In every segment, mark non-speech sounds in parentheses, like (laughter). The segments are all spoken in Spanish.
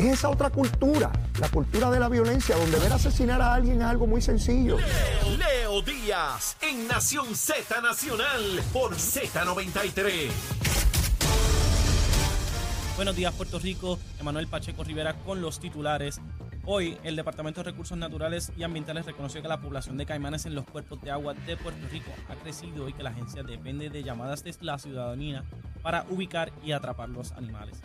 Es esa otra cultura, la cultura de la violencia, donde ver asesinar a alguien es algo muy sencillo. Leo, Leo Díaz en Nación Z Nacional por Z93. Buenos días, Puerto Rico. Emanuel Pacheco Rivera con los titulares. Hoy, el Departamento de Recursos Naturales y Ambientales reconoció que la población de caimanes en los cuerpos de agua de Puerto Rico ha crecido y que la agencia depende de llamadas de la ciudadanía para ubicar y atrapar los animales.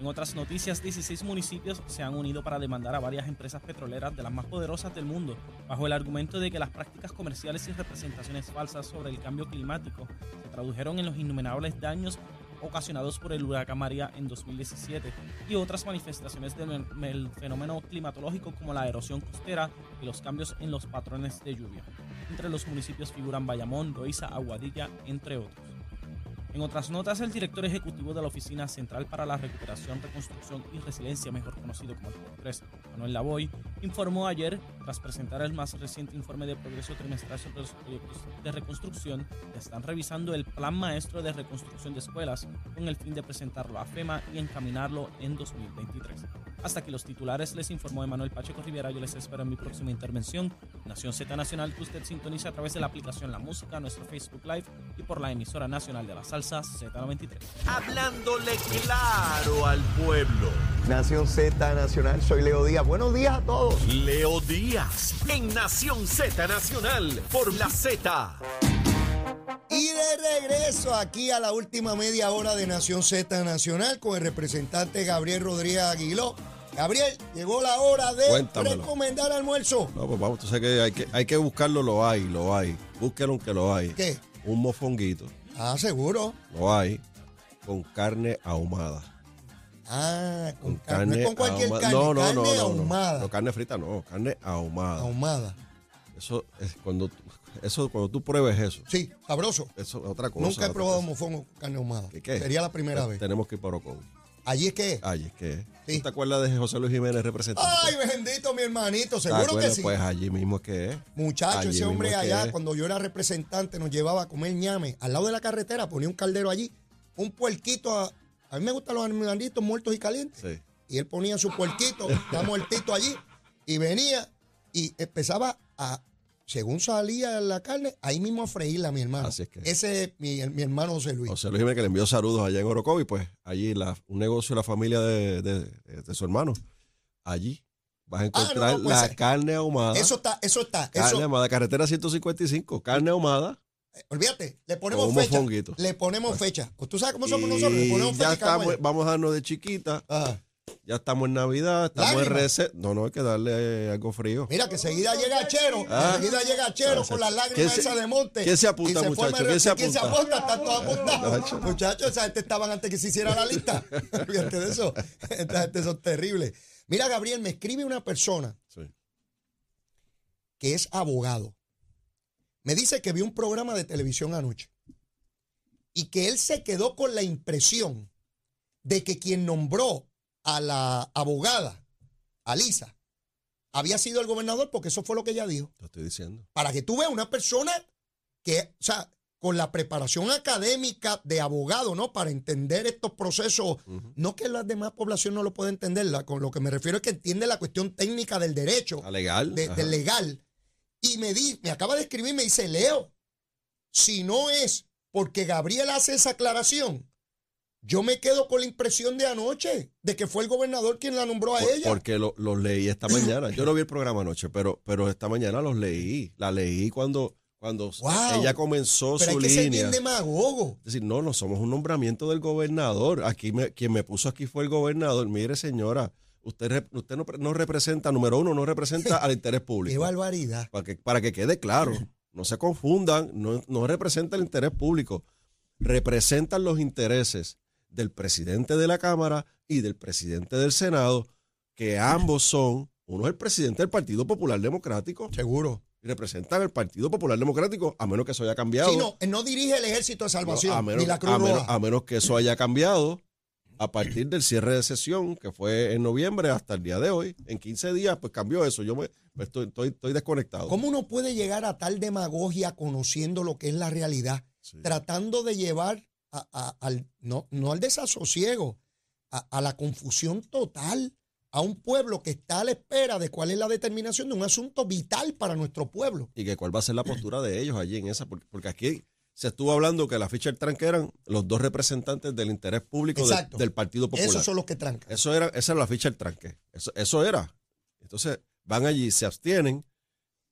En otras noticias, 16 municipios se han unido para demandar a varias empresas petroleras de las más poderosas del mundo, bajo el argumento de que las prácticas comerciales y representaciones falsas sobre el cambio climático se tradujeron en los innumerables daños ocasionados por el huracán María en 2017 y otras manifestaciones del fenómeno climatológico como la erosión costera y los cambios en los patrones de lluvia. Entre los municipios figuran Bayamón, Loíza, Aguadilla, entre otros. En otras notas, el director ejecutivo de la Oficina Central para la Recuperación, Reconstrucción y Resiliencia, mejor conocido como el 3 Manuel Lavoy, informó ayer, tras presentar el más reciente informe de progreso trimestral sobre los proyectos de reconstrucción, que están revisando el Plan Maestro de Reconstrucción de Escuelas con el fin de presentarlo a FEMA y encaminarlo en 2023. Hasta aquí los titulares, les informó Emanuel Pacheco Rivera. Yo les espero en mi próxima intervención. Nación Z Nacional, que usted sintoniza a través de la aplicación La Música, nuestro Facebook Live y por la emisora nacional de la salsa Z93. Hablándole claro al pueblo. Nación Z Nacional, soy Leo Díaz. Buenos días a todos. Leo Díaz en Nación Z Nacional por la Z. Y de regreso aquí a la última media hora de Nación Z Nacional con el representante Gabriel Rodríguez Aguiló. Gabriel, llegó la hora de Cuéntamelo. recomendar almuerzo. No, pues vamos, tú sabes que hay, que hay que buscarlo, lo hay, lo hay. Búsquelo aunque lo hay. ¿Qué? Un mofonguito, Ah, seguro. lo hay, con carne ahumada. Ah, con, Con carne. carne con cualquier ahuma- carne. No, no, carne no, no, no. ahumada. No, carne frita no, carne ahumada. Ahumada. Eso es cuando, tú- eso, cuando tú pruebes eso, Sí, sabroso. eso es otra cosa. Nunca he probado mofongo con carne ahumada. ¿Qué, qué? Sería la primera Te- vez. Tenemos que ir para Orocón. ¿Allí es que? Ay, es que. Sí. ¿Tú te acuerdas de José Luis Jiménez, representante? Ay, bendito mi hermanito, ¿Te seguro que sí. Pues allí mismo es que es. Muchacho, Allí ese hombre es allá, es. cuando yo era representante, nos llevaba a comer ñame. Al lado de la carretera ponía un caldero allí, un puerquito. A, a mí me gustan los animalitos muertos y calientes. Sí. Y él ponía su puerquito, está muertito allí, y venía y empezaba a, según salía la carne, ahí mismo a freírla, mi hermano. Así es que- Ese es mi, mi hermano José Luis. José Luis que le envió saludos allá en Orocovi, pues allí la, un negocio de la familia de, de- de su hermano. Allí vas a Ah, no, encontrar no, pues, la eh, carne ahumada. eso está, eso está. carne Eso, ahumada, carretera 155, carne ahumada. olvídate, le ponemos fecha. Le ponemos fecha. Pues tú sabes cómo somos nosotros, le ponemos fecha. ya estamos, vamos a darnos de chiquita. Ajá. Ya estamos en Navidad, estamos en reset. No, no, hay que darle algo frío. Mira, que seguida llega Chero, Ah. enseguida llega Chero Ah, con las ¿quién lágrimas esas de monte. quién se apunta, Y forma muchacho? el ¿Quién se resto. ¿Quién se apunta? apunta? Están todos apuntados. (laughs) Muchachos, esa gente estaban antes que se hiciera la lista. (laughs) Fíjate de eso. Esta gente son terribles. Mira, Gabriel, me escribe una persona Sí. que es abogado. Me dice que vio un programa de televisión anoche y que él se quedó con la impresión de que quien nombró a la abogada, a Lisa, había sido el gobernador porque eso fue lo que ella dijo. Te estoy diciendo. Para que tú veas una persona que, o sea, con la preparación académica de abogado, ¿no? Para entender estos procesos, no que la demás población no lo pueda entender, la- con lo que me refiero es que entiende la cuestión técnica del derecho, A legal. de- del legal. Y me, di, me acaba de escribir, me dice, Leo, si no es porque Gabriel hace esa aclaración, yo me quedo con la impresión de anoche, de que fue el gobernador quien la nombró a Por- ella. Porque lo- los leí esta mañana. Yo no vi el programa anoche, pero, pero esta mañana los leí. La leí cuando, cuando Wow. ella comenzó Pero su hay que ser línea. bien demagogo. Es decir, no, no somos un nombramiento del gobernador. Aquí me- quien me puso aquí fue el gobernador. Mire, señora, usted, usted no, no representa, número uno, no representa (laughs) al interés Qué público. barbaridad. Para que, para que quede claro, no se confundan, no, no representa el interés público. Representan los intereses del presidente de la Cámara y del presidente del Senado, que ambos son, uno es el presidente del Partido Popular Democrático Seguro. y representan el Partido Popular Democrático, a menos que eso haya cambiado. Sí, no, no dirige el ejército de salvación, No, a, menos, ni la Cruz a menos- Roja. a menos que eso haya cambiado a partir del cierre de sesión, que fue en noviembre hasta el día de hoy. En 15 días, pues cambió eso. Yo me, me estoy, estoy, estoy desconectado. ¿Cómo uno puede llegar a tal demagogia conociendo lo que es la realidad? Sí. Tratando de llevar a- a- al, no, no al desasosiego, a, a la confusión total a un pueblo que está a la espera de cuál es la determinación de un asunto vital para nuestro pueblo. Y que cuál va a ser la postura de ellos allí en esa, porque, porque aquí se estuvo hablando que la ficha del tranque eran los dos representantes del interés público de- del Partido Popular. Esos son los que trancan. Eso era, esa era la ficha del tranque. Eso, eso era. Entonces van allí, se abstienen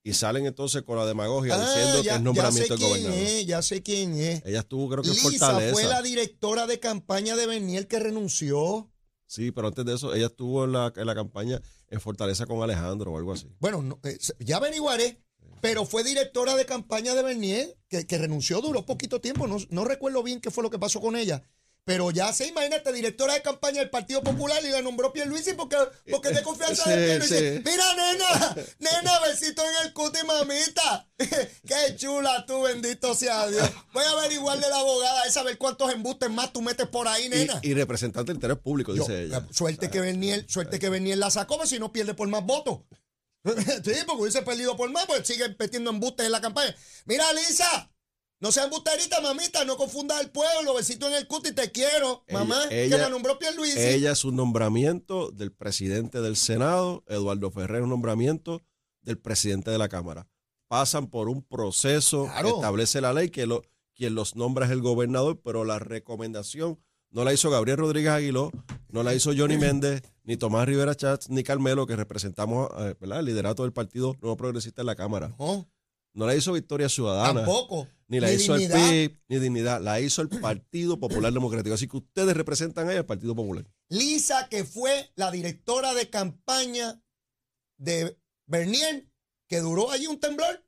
y salen entonces con la demagogia Ah, diciendo que es nombramiento ya sé del quién gobernador. es, ya sé quién es. Ella estuvo, creo que Lisa Fortaleza. fue la directora de campaña de Bernier que renunció. Sí, pero antes de eso, ella estuvo en la, en la campaña en Fortaleza con Alejandro o algo así. Bueno, no, eh, ya averiguaré, pero fue directora de campaña de Bernier que, que renunció, duró poquito tiempo. No, no recuerdo bien qué fue lo que pasó con ella. Pero ya se imagínate, directora de campaña del Partido Popular y la nombró Pierluisi porque, porque es de confianza de Sí, Pierluisi. sí. Mira, nena, nena, besito en el cuti, mamita. (laughs) Qué chula tú, bendito sea Dios. Voy a averiguar de la abogada esa, a ver cuántos embustes más tú metes por ahí, nena. Y, y representante del interés público, Yo, dice ella. Suerte que Bernier, suerte que Bernier la sacó, porque si no pierde por más votos. (laughs) sí, porque hubiese perdido por más, pues sigue metiendo embustes en la campaña. Mira, Lisa, no seas embusterita, mamita, no confundas al pueblo, besito en el cuti, te quiero, Ella- mamá, ella- que la nombró Pierluisi. Ella es un nombramiento del presidente del Senado, Eduardo Ferrer es un nombramiento del presidente de la Cámara. Pasan por un proceso, Claro. establece la ley que lo, quien los nombra es el gobernador, pero la recomendación no la hizo Gabriel Rodríguez Aguiló, no la hizo Johnny (laughs) Méndez, ni Tomás Rivera Chats, ni Carmelo, que representamos eh, ¿verdad? el liderato del Partido Nuevo Progresista en la Cámara. No, No la hizo Victoria Ciudadana. tampoco. Ni la hizo dignidad. el PIB, ni dignidad. La hizo el Partido Popular Democrático. Así que ustedes representan ahí al Partido Popular. Lisa, que fue la directora de campaña de Bernier, que duró allí un temblor,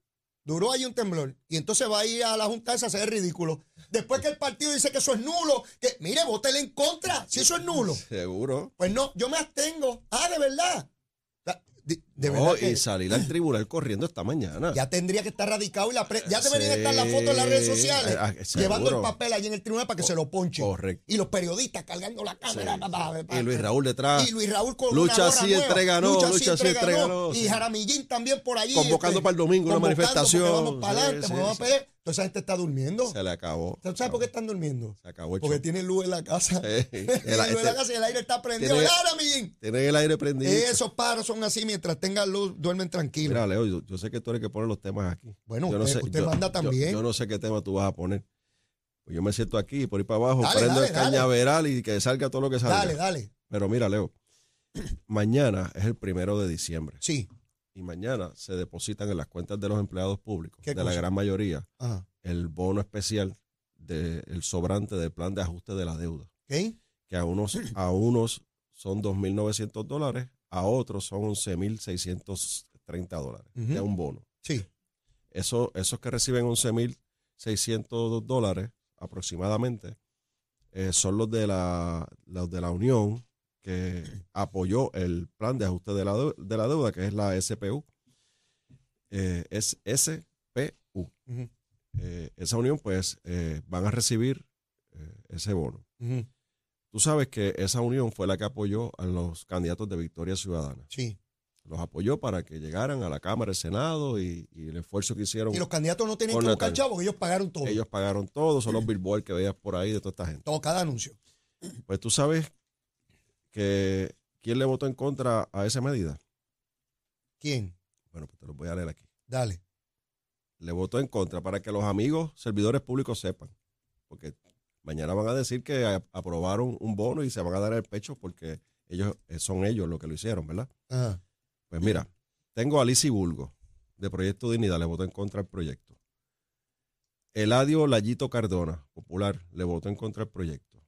duró allí un temblor. Y entonces va a ir a la Junta esa a hacer ridículo. Después que el partido dice que eso es nulo, que mire, vótele en contra, si eso es nulo. Seguro. Pues no, yo me abstengo. Ah, de verdad. De, No, y salir al tribunal corriendo esta mañana. ya tendría que estar radicado y la pre- ya debería Sí. estar la foto en las redes sociales, Ah, llevando el papel allí en el tribunal para que se lo ponchen. Correcto. Y los periodistas cargando la cámara. Sí, Y Luis Raúl detrás. y Luis Raúl con Lucha una gorra sí, nueva. entrega no, Lucha, lucha sí, entrega no, Y. Jaramillín también por allí. Convocando para el domingo una manifestación. Vamos para adelante, vamos a esa gente está durmiendo. Se le acabó. ¿Tú sabes por qué están durmiendo? Se acabó el Porque tienen luz en la casa. Sí. Tienen (laughs) El- luz en la este- casa y el aire está prendido. tiene- ¿Verdad, Jaramillín? Tienen el aire prendido. Esos pájaros son así. Mientras tengan luz, duermen tranquilos. Mira, Leo, yo, yo sé que tú eres que pone los temas aquí. Bueno, yo no usted- sé, usted yo- manda también. Yo, no sé qué tema tú vas a poner. Pues yo me siento aquí por ir para abajo, Dale, prendo dale, el dale. cañaveral y que salga todo lo que salga. Dale, dale. Pero mira, Leo, mañana es el primero de diciembre Sí. y mañana se depositan en las cuentas de los empleados públicos, ¿Qué de la gran mayoría, Ajá. el bono especial del sobrante del plan de ajuste de la deuda, ¿Ok? que a unos, a unos son 2.900 dólares, a otros son 11.630 dólares, es un bono. Sí. Eso, esos que reciben 11.600 dólares aproximadamente eh, son los de la, los de la Unión que (clears throat) apoyó el plan de ajuste de la, de la deuda, que es la SPU. Eh, es SPU. Eh, esa unión, pues, van a recibir ese bono. Tú sabes que esa unión fue la que apoyó a los candidatos de Victoria Ciudadana. Sí. Los apoyó para que llegaran a la Cámara, al Senado y, y el esfuerzo que hicieron. Y los candidatos no tienen Con que buscar chavos, ellos pagaron todo. Ellos pagaron todo, son los billboards que veías por ahí de toda esta gente. Todo, cada anuncio. Pues tú sabes que quién le votó en contra a esa medida. ¿Quién? Bueno, pues te lo voy a leer aquí. Dale. Le votó en contra para que los amigos servidores públicos sepan. Porque mañana van a decir que aprobaron un bono y se van a dar el pecho porque ellos eh, son ellos los que lo hicieron, ¿verdad? Ajá. Pues mira, tengo a Lizy Bulgo, de Proyecto Dignidad, le votó en contra del proyecto. Eladio Layito Cardona, popular, le votó en contra del proyecto.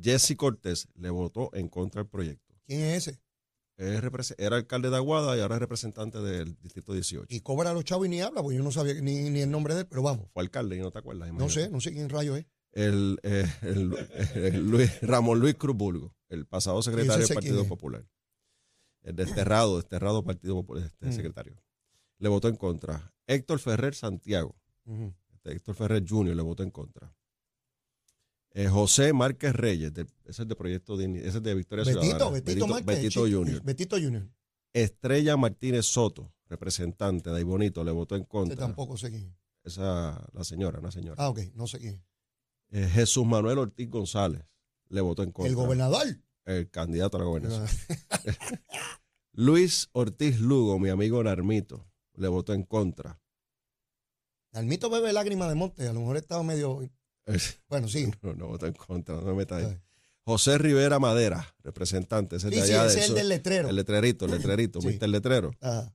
Jesse Cortés le votó en contra del proyecto. ¿Quién es ese? Era alcalde de Aguada y ahora es representante del Distrito 18. Y cobra a los chavos y ni habla, porque yo no sabía ni, ni el nombre de él, pero vamos. Fue alcalde y no te acuerdas. No sé, no sé quién rayo es. El, eh, el- el Luis, Ramón Luis Cruz Bulgo, el pasado secretario del Partido. Popular. El desterrado, desterrado Partido Popular, este Mm. secretario. Le votó en contra. Héctor Ferrer Santiago, este Héctor Ferrer Jr. le votó en contra. Eh, José Márquez Reyes, de- ese es de Proyecto Digni- ese es de Victoria Betito, Ciudadana. Betito, Betito. Betito Junior. Estrella Martínez Soto, representante de Bonito, le votó en Este contra. tampoco sé quién. Esa, la señora, una señora. Ah, ok, no sé quién. Eh, Jesús Manuel Ortiz González le votó en contra. El gobernador. el candidato a la gobernación. (laughs) Luis Ortiz Lugo, mi amigo Narmito, le votó en contra. Almito bebe lágrimas de monte, a lo mejor estaba medio. Bueno, sí. (laughs) No, no votó en contra, no me metas ahí. José Rivera Madera, representante, ese Sí, de sí, allá ese de es el del letrero. El letrerito, el letrerito, (laughs) Sí. Mr. Letrero. Ajá.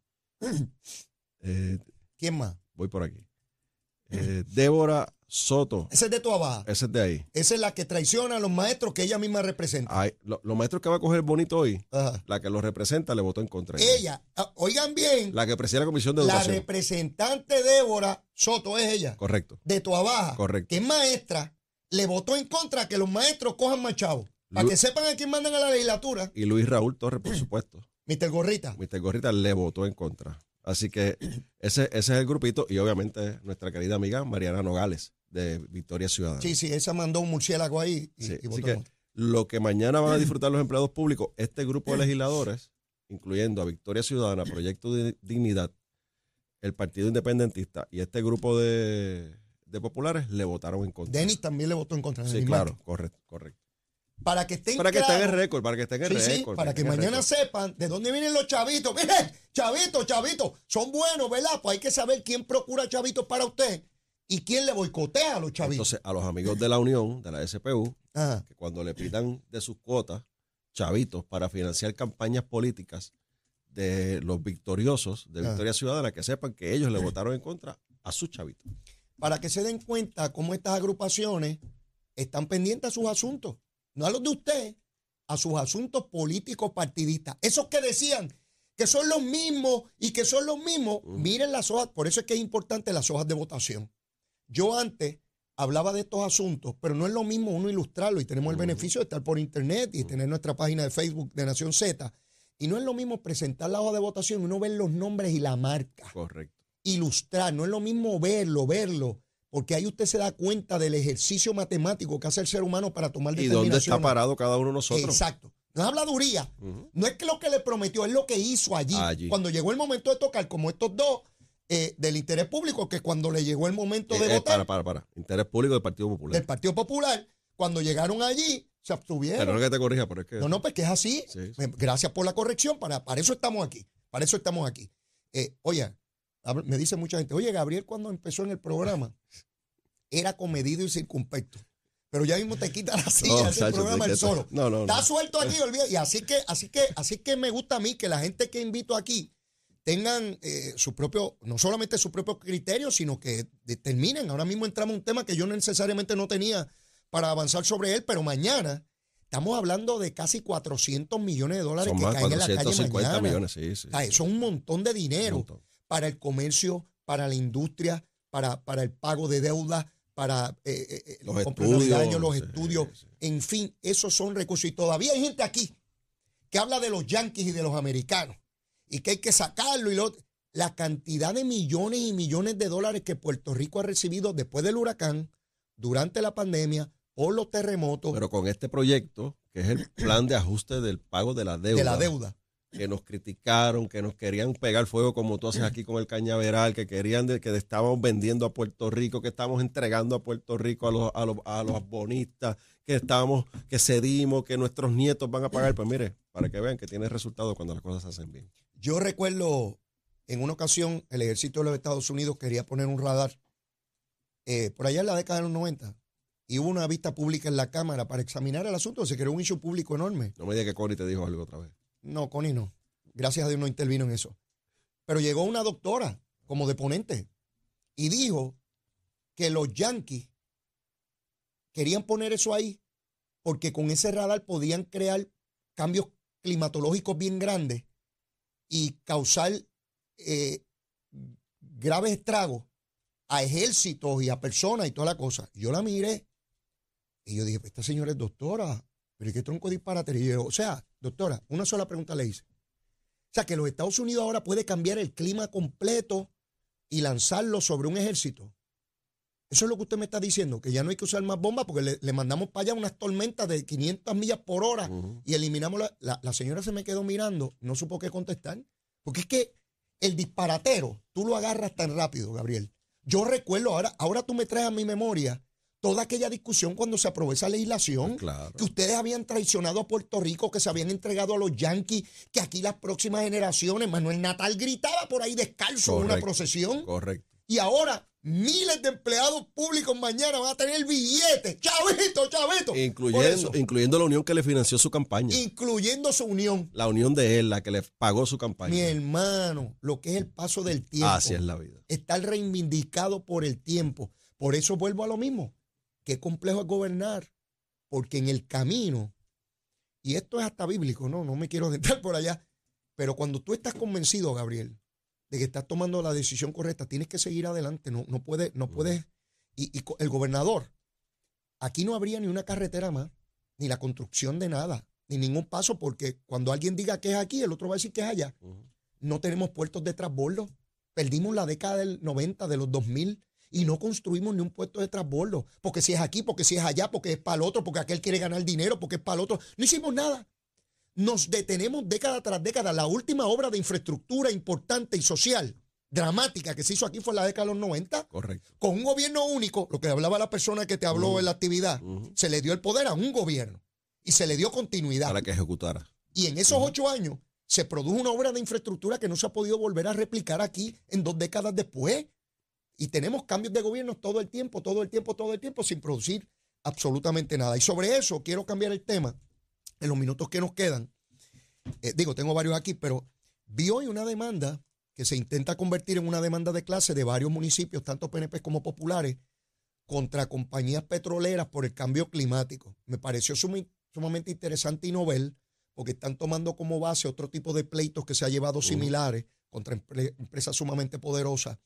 Eh, ¿Quién más? voy por aquí. Eh, Débora Soto, Ese es de tu abajo. ese es de ahí. Esa es la que traiciona a los maestros que ella misma representa. Ay, lo- los maestros que va a coger bonito hoy, Ajá. la que los representa le votó en contra. Ella, ah, oigan bien, La que preside la comisión de la educación. representante Débora Soto es ella, Correcto. de tu abajo, Correcto. que es maestra, le votó en contra que los maestros cojan más chavos. Para que sepan a quién mandan a la legislatura, Y Luis Raúl Torres, por supuesto. Mr. Gorrita. Mr. Gorrita le votó en contra. Así que ese, ese es el grupito. Y obviamente nuestra querida amiga Mariana Nogales, de Victoria Ciudadana. Sí, sí, esa mandó un murciélago ahí y, Sí, y así que lo que mañana van a (clears throat) disfrutar los empleados públicos, este grupo de legisladores, incluyendo a Victoria Ciudadana, Proyecto de Dignidad, el Partido Independentista y este grupo de, de populares le votaron en contra. Denis también le votó en contra. Sí, claro, correcto, correcto. Para que estén Para que estén en récord, para que estén en Sí, sí, récord. para que mañana récord. sepan de dónde vienen los chavitos. (laughs) Miren, chavitos, chavitos, son buenos, ¿verdad? Pues hay que saber quién procura chavitos para usted y quién le boicotea a los chavitos. Entonces, a los amigos de la Unión, de la SPU, Ajá. que cuando le pidan de sus cuotas chavitos para financiar campañas políticas de los victoriosos de. Victoria Ciudadana, que sepan que ellos le votaron en contra a sus chavitos. Para que se den cuenta cómo estas agrupaciones están pendientes a sus asuntos. No a los de usted, a sus asuntos políticos partidistas. Esos que decían que son los mismos y que son los mismos, miren las hojas. Por eso es que es importante las hojas de votación. Yo antes hablaba de estos asuntos, pero no es lo mismo uno ilustrarlo y tenemos el beneficio de estar por internet y tener nuestra página de Facebook de Nación Z. Y no es lo mismo presentar la hoja de votación y uno ver los nombres y la marca Correcto. ilustrar, no es lo mismo verlo, verlo, porque ahí usted se da cuenta del ejercicio matemático que hace el ser humano para tomar ¿Y determinaciones. dónde está parado cada uno de nosotros? Exacto. No es habladuría. No es que lo que le prometió, es lo que hizo allí. Allí. Cuando llegó el momento de tocar, como estos dos, eh, del interés público, que cuando le llegó el momento de Eh, eh, votar para, para, para. Interés público del Partido Popular. del Partido Popular, cuando llegaron allí, se abstuvieron. Pero no es que te corrija, pero es que. No, no, pues que es así. Sí, sí. Eh, Gracias por la corrección. Para, para eso estamos aquí. Para eso estamos aquí. Eh, oye, me dice mucha gente, oye, Gabriel cuando empezó en el programa (laughs) era comedido y circunspecto. Pero ya mismo te quita la (laughs) silla No, chacho, programa el solo. No, no, Está suelto aquí, olvida. Y así que, así que, así que me gusta a mí que la gente que invito aquí tengan eh, su propio, no solamente su propio criterio, sino que determinen. Ahora mismo entramos a un tema que yo necesariamente no tenía para avanzar sobre él, pero mañana estamos hablando de casi 400 millones de dólares Son que caen en la calle 450 mañana. millones, sí, sí. O sea, un montón de dinero montón. para el comercio, para la industria, para, para el pago de deuda, para eh, eh, eh, Los estudios, los sí, estudios. En fin, esos son recursos. Y todavía hay gente aquí que habla de los yanquis y de los americanos y que hay que sacarlo y lo la cantidad de millones y millones de dólares que Puerto Rico ha recibido después del huracán, durante la pandemia, por los terremotos, Pero con este proyecto, que es el plan de ajuste del pago de la deuda. de la deuda. que nos criticaron, que nos querían pegar fuego como tú haces aquí con el cañaveral, que querían de, que estábamos vendiendo a Puerto Rico, que estábamos entregando a Puerto Rico a los, a los, a los bonistas, que estábamos, que cedimos, que nuestros nietos van a pagar. Pues mire, para que vean que tiene resultado cuando las cosas se hacen bien. Yo recuerdo en una ocasión el ejército de los Estados Unidos quería poner un radar eh, por allá en la década de los 90 y hubo una vista pública en la Cámara para examinar el asunto. Se creó un issue público enorme. No me diga que Connie te dijo algo otra vez. No, Connie no. Gracias a Dios no intervino en eso. Pero llegó una doctora como deponente y dijo que los yanquis querían poner eso ahí porque con ese radar podían crear cambios climatológicos bien grandes y causar eh, graves estragos a ejércitos y a personas y toda la cosa. Yo la miré y yo dije, esta señora es doctora, pero ¿y qué tronco disparate? O sea, doctora, una sola pregunta le hice. O sea, que los Estados Unidos ahora puede cambiar el clima completo y lanzarlo sobre un ejército. Eso es lo que usted me está diciendo, que ya no hay que usar más bombas porque le, le mandamos para allá unas tormentas de 500 millas por hora y eliminamos la, la, la señora se me quedó mirando, no supo qué contestar. Porque es que el disparatero, tú lo agarras tan rápido, Gabriel. Yo recuerdo, ahora, ahora tú me traes a mi memoria toda aquella discusión cuando se aprobó esa legislación, Claro. que ustedes habían traicionado a Puerto Rico, que se habían entregado a los yanquis, que aquí las próximas generaciones, Manuel Natal gritaba por ahí descalzo en una procesión, Correcto. y ahora miles de empleados públicos mañana van a tener billetes, chavito, chavito, Incluyendo, incluyendo la unión que le financió su campaña. incluyendo su unión. la unión de él, la que le pagó su Mi campaña. hermano, lo que es el paso del tiempo. Así es la vida. estar reivindicado por el tiempo. Por eso vuelvo a lo mismo. Qué complejo es gobernar. Porque en el camino, y esto es hasta bíblico, no, no me quiero (laughs) adentrar por allá, pero cuando tú estás convencido, Gabriel, de que estás tomando la decisión correcta, tienes que seguir adelante. No, no puedes, no puedes. Y, el gobernador, aquí no habría ni una carretera más, ni la construcción de nada, ni ningún paso, porque cuando alguien diga que es aquí, el otro va a decir que es allá. No tenemos puertos de transbordo. Perdimos la década del 90, de los 2000, y no construimos ni un puerto de transbordo. Porque si es aquí, porque si es allá, porque es para el otro, porque aquel quiere ganar dinero, porque es para el otro. No hicimos nada. Nos detenemos década tras década. La última obra de infraestructura importante y social, dramática, que se hizo aquí fue en la década de los 90 Correcto. con un gobierno único, lo que hablaba la persona que te habló en la actividad, se le dio el poder a un gobierno y se le dio continuidad. Para que ejecutara. Y en esos ocho años se produjo una obra de infraestructura que no se ha podido volver a replicar aquí en dos décadas después. Y tenemos cambios de gobierno todo el tiempo, todo el tiempo, todo el tiempo, sin producir absolutamente nada. Y sobre eso quiero cambiar el tema en los minutos que nos quedan. Eh, digo, tengo varios aquí, pero vi hoy una demanda que se intenta convertir en una demanda de clase de varios municipios, tanto PNP como populares, contra compañías petroleras por el cambio climático. Me pareció sumamente interesante y novel, porque están tomando como base otro tipo de pleitos que se ha llevado similares contra empre- empresas sumamente poderosas.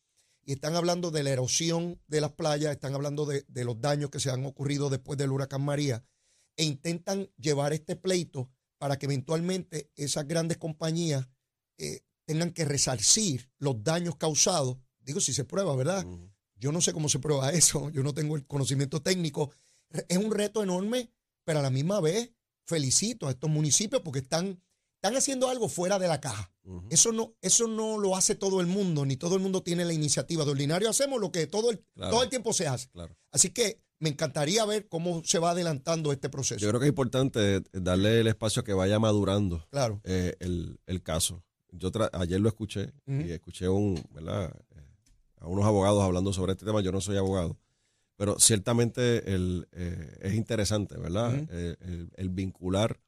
Y están hablando de la erosión de las playas, están hablando de, de los daños que se han ocurrido después del huracán María, e intentan llevar este pleito para que eventualmente esas grandes compañías eh, tengan que resarcir los daños causados. Digo, si se prueba, ¿verdad? Yo no sé cómo se prueba (laughs) eso, yo no tengo el conocimiento técnico. Es un reto enorme, pero a la misma vez felicito a estos municipios porque están, están haciendo algo fuera de la caja. Eso no, eso no lo hace todo el mundo, ni todo el mundo tiene la iniciativa. De ordinario hacemos lo que todo el, Claro. todo el tiempo se hace. Claro. Así que me encantaría ver cómo se va adelantando este proceso. Yo creo que es importante darle el espacio a que vaya madurando claro. eh, el, el caso. Yo tra- ayer lo escuché y escuché un, ¿verdad? Eh, a unos abogados hablando sobre este tema. Yo no soy abogado, pero ciertamente el, eh, es interesante, ¿verdad? Eh, el, el vincular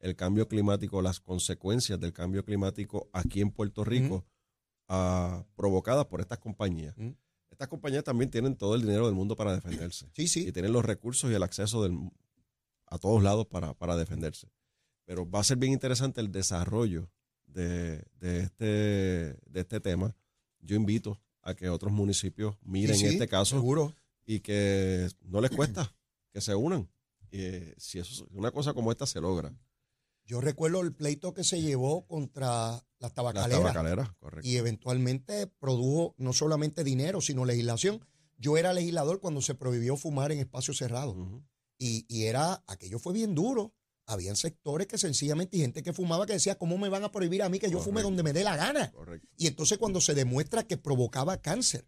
el cambio climático, las consecuencias del cambio climático aquí en Puerto Rico, ah, provocadas por estas compañías. Estas compañías también tienen todo el dinero del mundo para defenderse Sí, sí. y tienen los recursos y el acceso del, a todos lados para, para defenderse. Pero va a ser bien interesante el desarrollo de, de este, de este tema. Yo invito a que otros municipios miren Sí, sí, este caso Seguro. y que no les cuesta que se unan. Y, eh, si eso, una cosa como esta se logra. Yo recuerdo el pleito que se llevó contra las Las tabacaleras. tabacaleras, correcto. y eventualmente produjo no solamente dinero, sino legislación. Yo era legislador cuando se prohibió fumar en espacios cerrados y, y era, aquello fue bien duro. Habían sectores que sencillamente y gente que fumaba que decía, ¿cómo me van a prohibir a mí que yo fume donde me dé la gana? Correcto. Y entonces cuando se demuestra que provocaba cáncer,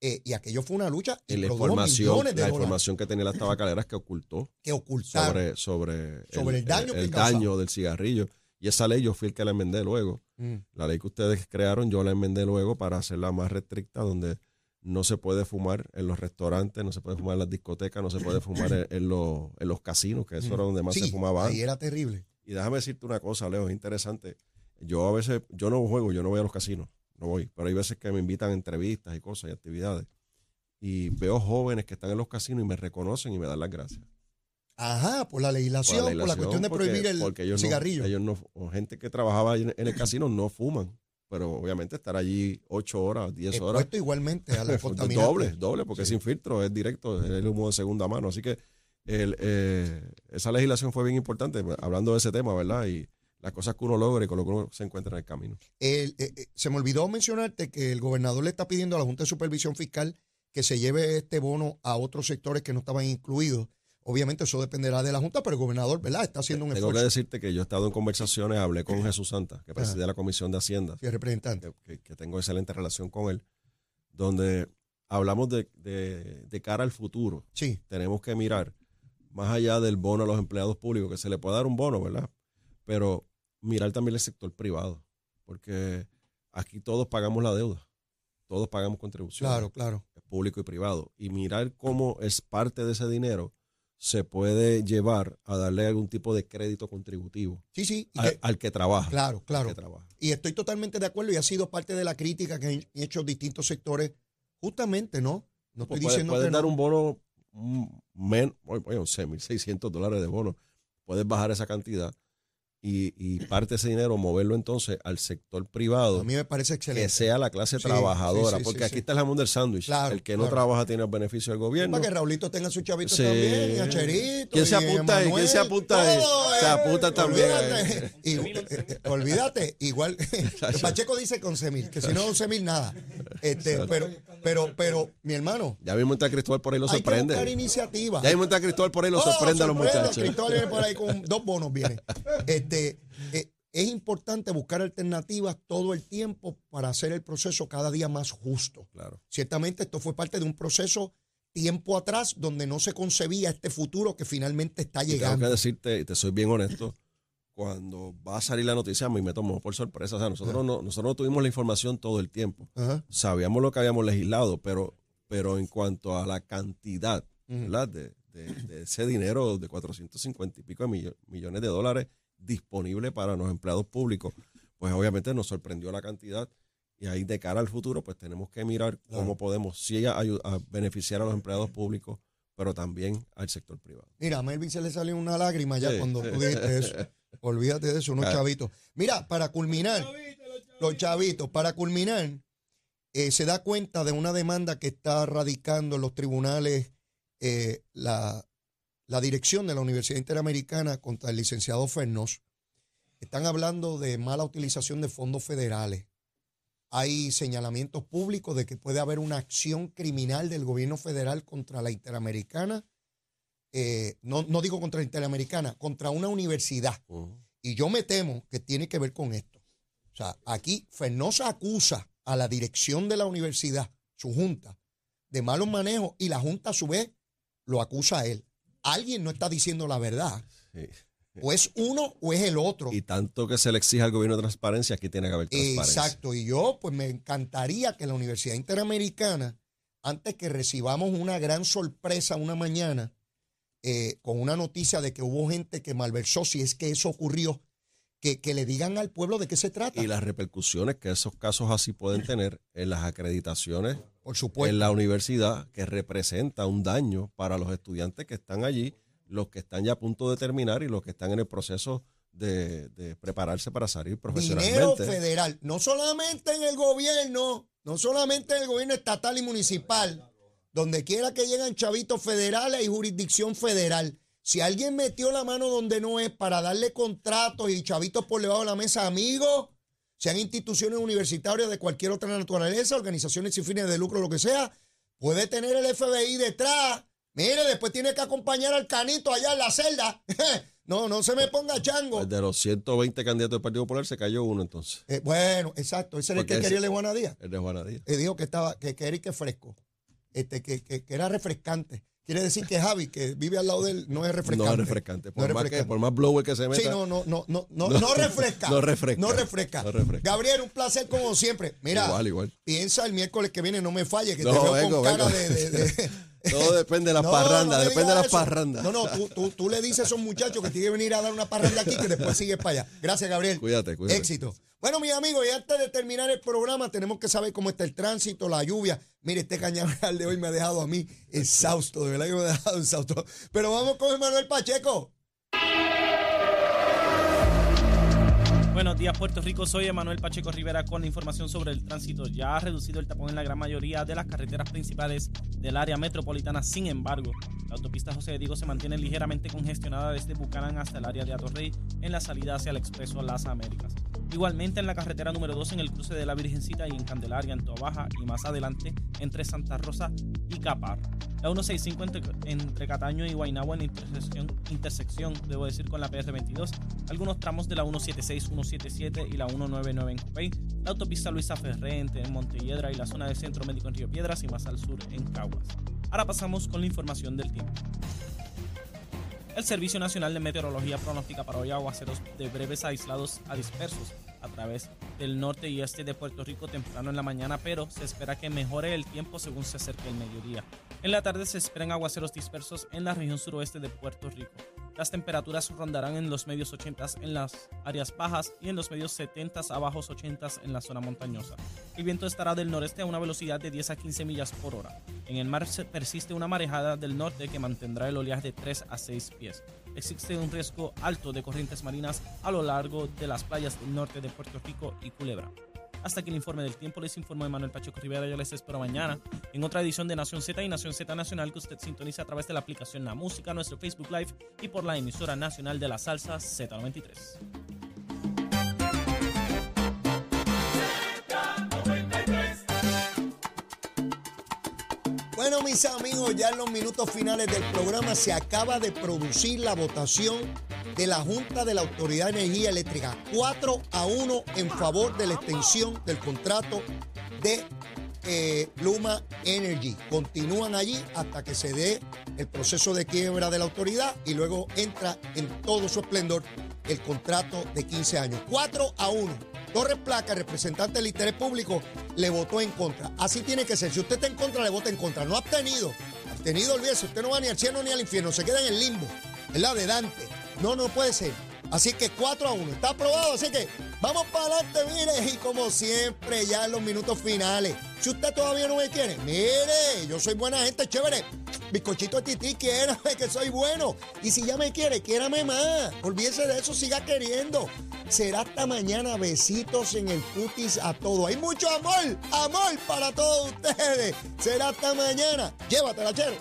eh, y aquello fue una lucha y Y la información, de la información que tenía las tabacaleras que ocultó (laughs) que sobre, sobre, Sobre el daño que el causaba. daño del cigarrillo. Y esa ley yo fui el que la enmendé luego. Mm. La ley que ustedes crearon, yo la enmendé luego para hacerla más restricta, donde no se puede fumar en los restaurantes, no se puede fumar en las discotecas, no se puede fumar en, en los, en los casinos, que eso era donde más Sí, se fumaba antes. era terrible. Y déjame decirte una cosa, Leo, es interesante. Yo a veces, yo no juego, yo no voy a los casinos, no voy, pero hay veces que me invitan a entrevistas y cosas y actividades. Y veo jóvenes que están en los casinos y me reconocen y me dan las gracias. Ajá, por la legislación, por la, legislación, cuestión de porque- prohibir el porque ellos no- cigarrillo. ellos no, o gente que trabajaba en, en el casino no fuman, pero obviamente estar allí ocho horas, diez horas, Expuesto igualmente a la (laughs) contaminación. doble, doble, porque es sin filtro, es directo, es el humo de segunda mano. Así que el, eh, esa legislación fue bien importante, hablando de ese tema, ¿verdad? Y las cosas que uno logra y con lo que uno se encuentra en el camino. El- eh, eh, se me olvidó mencionarte que el gobernador le está pidiendo a la Junta de Supervisión Fiscal que se lleve este bono a otros sectores que no estaban incluidos. Obviamente eso dependerá de la Junta, pero el gobernador, ¿verdad? Está haciendo un Tengo que esfuerzo. decirte que yo he estado en conversaciones, hablé con Jesús Santa, que preside la Comisión de Hacienda, Sí, representante. que, que- que tengo excelente relación con él, donde hablamos de, de- de cara al futuro. Sí, Tenemos que mirar más allá del bono a los empleados públicos, que se le puede dar un bono, ¿verdad? Pero mirar también el sector privado, porque aquí todos pagamos la deuda, todos pagamos contribuciones, claro, claro. público y privado, y mirar cómo es parte de ese dinero se puede llevar a darle algún tipo de crédito contributivo Sí, sí. al, que- al que trabaja. claro, claro. que trabaja. Y estoy totalmente de acuerdo y ha sido parte de la crítica que han hecho distintos sectores. Justamente, ¿no? No estoy puedes, diciendo puedes que dar no. un bono, mm, men, oye, 11.600 dólares de bono. Puedes bajar esa cantidad y, y parte de ese dinero moverlo entonces al sector privado, A mí me parece excelente. que sea la clase Sí, trabajadora. sí, sí, porque sí, aquí sí. está el jamón del sándwich. Claro, el que no claro. trabaja tiene el beneficio del gobierno. Para que Raulito tenga sus chavitos Sí. también, y a Cherito. ¿Quién se apunta ahí? ¿Quién se apunta ahí? todo, Se eh. apunta también Olvídate, y- eh, eh, olvídate, igual. (laughs) Pacheco dice con 11 mil, que si no 11 mil nada. Este, pero, pero, pero, mi hermano, Ya mismo está Cristóbal por ahí lo hay que sorprende. iniciativas. Ya mismo está Cristóbal por ahí lo Oh, sorprende a los sorprende, muchachos. Cristóbal viene por ahí con dos bonos, viene. Este, (laughs) eh, es importante buscar alternativas todo el tiempo para hacer el proceso cada día más justo. Claro. Ciertamente esto fue parte de un proceso tiempo atrás donde no se concebía este futuro que finalmente está Y tengo llegando. que decirte, y te soy bien honesto, cuando va a salir la noticia, a mí me tomó por sorpresa. O sea, nosotros no, nosotros no tuvimos la información todo el tiempo. Ajá. Sabíamos lo que habíamos legislado, pero, pero en cuanto a la cantidad. De, de- de ese dinero de 450 y pico de millo- millones de dólares disponible para los empleados públicos, pues obviamente nos sorprendió la cantidad. Y ahí de cara al futuro, pues tenemos que mirar Claro. cómo podemos sí a, a beneficiar a los empleados públicos, pero también al sector privado. Mira, a Melvin se le salió una lágrima ya Sí, cuando sí. tú dijiste eso. (laughs) Olvídate de eso, unos Ah. chavitos. Mira, para culminar, los chavitos, para culminar, eh, se da cuenta de una demanda que está radicando en los tribunales eh, la, la dirección de la Universidad Interamericana contra el licenciado Fernos. Están hablando de mala utilización de fondos federales. Hay señalamientos públicos de que puede haber una acción criminal del gobierno federal contra la Interamericana. eh, no, no digo contra la Interamericana, contra una universidad. Y yo me temo que tiene que ver con esto. O sea, aquí Fernosa acusa a la dirección de la universidad, su junta, de malos manejos y la junta a su vez lo acusa a él. Alguien no está diciendo la verdad. Sí. O es uno o es el otro. Y tanto que se le exige al gobierno transparencia, aquí tiene que haber transparencia. Exacto. Y yo, pues me encantaría que la Universidad Interamericana, antes que recibamos una gran sorpresa una mañana, eh, con una noticia de que hubo gente que malversó, si es que eso ocurrió, que, que le digan al pueblo de qué se trata. Y las repercusiones que esos casos así pueden tener en las acreditaciones Por supuesto. en la universidad, que representa un daño para los estudiantes que están allí, los que están ya a punto de terminar y los que están en el proceso de, de prepararse para salir Dinero profesionalmente. federal, no solamente en el gobierno, no solamente en el gobierno estatal y municipal, donde quiera que lleguen chavitos federales y jurisdicción federal. Si alguien metió la mano donde no es para darle contratos y chavitos por debajo de la mesa, amigos, sean instituciones universitarias de cualquier otra naturaleza, organizaciones sin fines de lucro, lo que sea, puede tener el FBI detrás. Mire, después tiene que acompañar al canito allá en la celda. (laughs) no, no se me ponga chango. Pues de los 120 candidatos del Partido Popular se cayó uno entonces, Eh, bueno, exacto. Ese era el que ese- quería el de Juana Díaz. el de Juana Díaz. Eh, dijo que estaba, que, que era y que fresco. Este, que, que, que era refrescante. Quiere decir que Javi, que vive al lado de él, no es refrescante. No es refrescante. Por, más refrescante. Que, por más blower que se meta. Sí, no, no, no, no, no, No. no refresca. (laughs) No refresca. No refresca. No refresca. Gabriel, un placer como siempre. Mira, Igual, igual. piensa el miércoles que viene, no me falle, que te No, veo vengo, con cara vengo. de, de- de- (laughs) Todo depende de las (laughs) No, parrandas, no depende de las eso. parrandas. No, no, tú, tú, tú le dices a esos muchachos que tienen que venir a dar una parranda aquí que después sigues para allá. Gracias, Gabriel. Cuídate, cuídate. Éxito. Bueno, mis amigos, y antes de terminar el programa, tenemos que saber cómo está el tránsito, la lluvia. Mire, este cañaveral de hoy me ha dejado a mí exhausto, de verdad que me ha dejado exhausto. Pero vamos con Emanuel Pacheco. Buenos días, Puerto Rico. Soy Emanuel Pacheco Rivera con la información sobre el tránsito. Ya ha reducido el tapón en la gran mayoría de las carreteras principales del área metropolitana. Sin embargo, la autopista José de Diego se mantiene ligeramente congestionada desde Bucanán hasta el área de Atorrey en la salida hacia el Expreso Las Américas. Igualmente en la carretera número 2 en el cruce de la Virgencita y en Candelaria, en Toabaja y más adelante entre Santa Rosa y Caparra. La 165 entre, entre Cataño y Guaynabo en intersección, intersección, debo decir, con la PR22. Algunos tramos de la 176, 177 y la 199 en Copey. la autopista Luisa Ferrente en Montelledra y la zona del Centro Médico en Río Piedras y más al sur en Caguas. Ahora pasamos con la información del tiempo. El Servicio Nacional de Meteorología pronostica para hoy aguaceros de breves aislados a dispersos a través del norte y este de Puerto Rico temprano en la mañana, pero se espera que mejore el tiempo según se acerque el mediodía. En la tarde se esperan aguaceros dispersos en la región suroeste de Puerto Rico. Las temperaturas rondarán en los medios 80 en las áreas bajas y en los medios 70 a bajos 80 en la zona montañosa. El viento estará del noreste a una velocidad de 10 a 15 millas por hora. En el mar persiste una marejada del norte que mantendrá el oleaje de 3 a 6 pies. Existe un riesgo alto de corrientes marinas a lo largo de las playas del norte de Puerto Rico y Culebra. Hasta aquí el informe del tiempo les informó Manuel Pacheco Rivera. Yo les espero mañana en otra edición de Nación Z y Nación Z Nacional que usted sintoniza a través de la aplicación La Música, nuestro Facebook Live y por la emisora nacional de la salsa Z93. Amigos, ya en los minutos finales del programa se acaba de producir la votación de la Junta de la Autoridad de Energía Eléctrica. 4 a 1 en favor de la extensión del contrato de eh, Luma Energy. Continúan allí hasta que se dé el proceso de quiebra de la autoridad y luego entra en todo su esplendor el contrato de 15 años. 4 a 1. Torres Placa, representante del interés público, le votó en contra. Así tiene que ser. Si usted está en contra, le vota en contra. No ha abstenido. Abstenido, olvídese. Usted no va ni al cielo ni al infierno. Se queda en el limbo. ¿Verdad? De Dante. No, no puede ser. Así que 4 a 1. Está aprobado. Así que vamos para adelante, mire. Y como siempre, ya en los minutos finales. Si usted todavía no me quiere, mire, yo soy buena gente, chévere. Bizcochito Titi, quiérame que soy bueno. Y si ya me quiere, quiérame más. Olvídese de eso, siga queriendo. Será hasta mañana. Besitos en el cutis a todo. Hay mucho amor, amor para todos ustedes. Será hasta mañana. Llévatela, chero.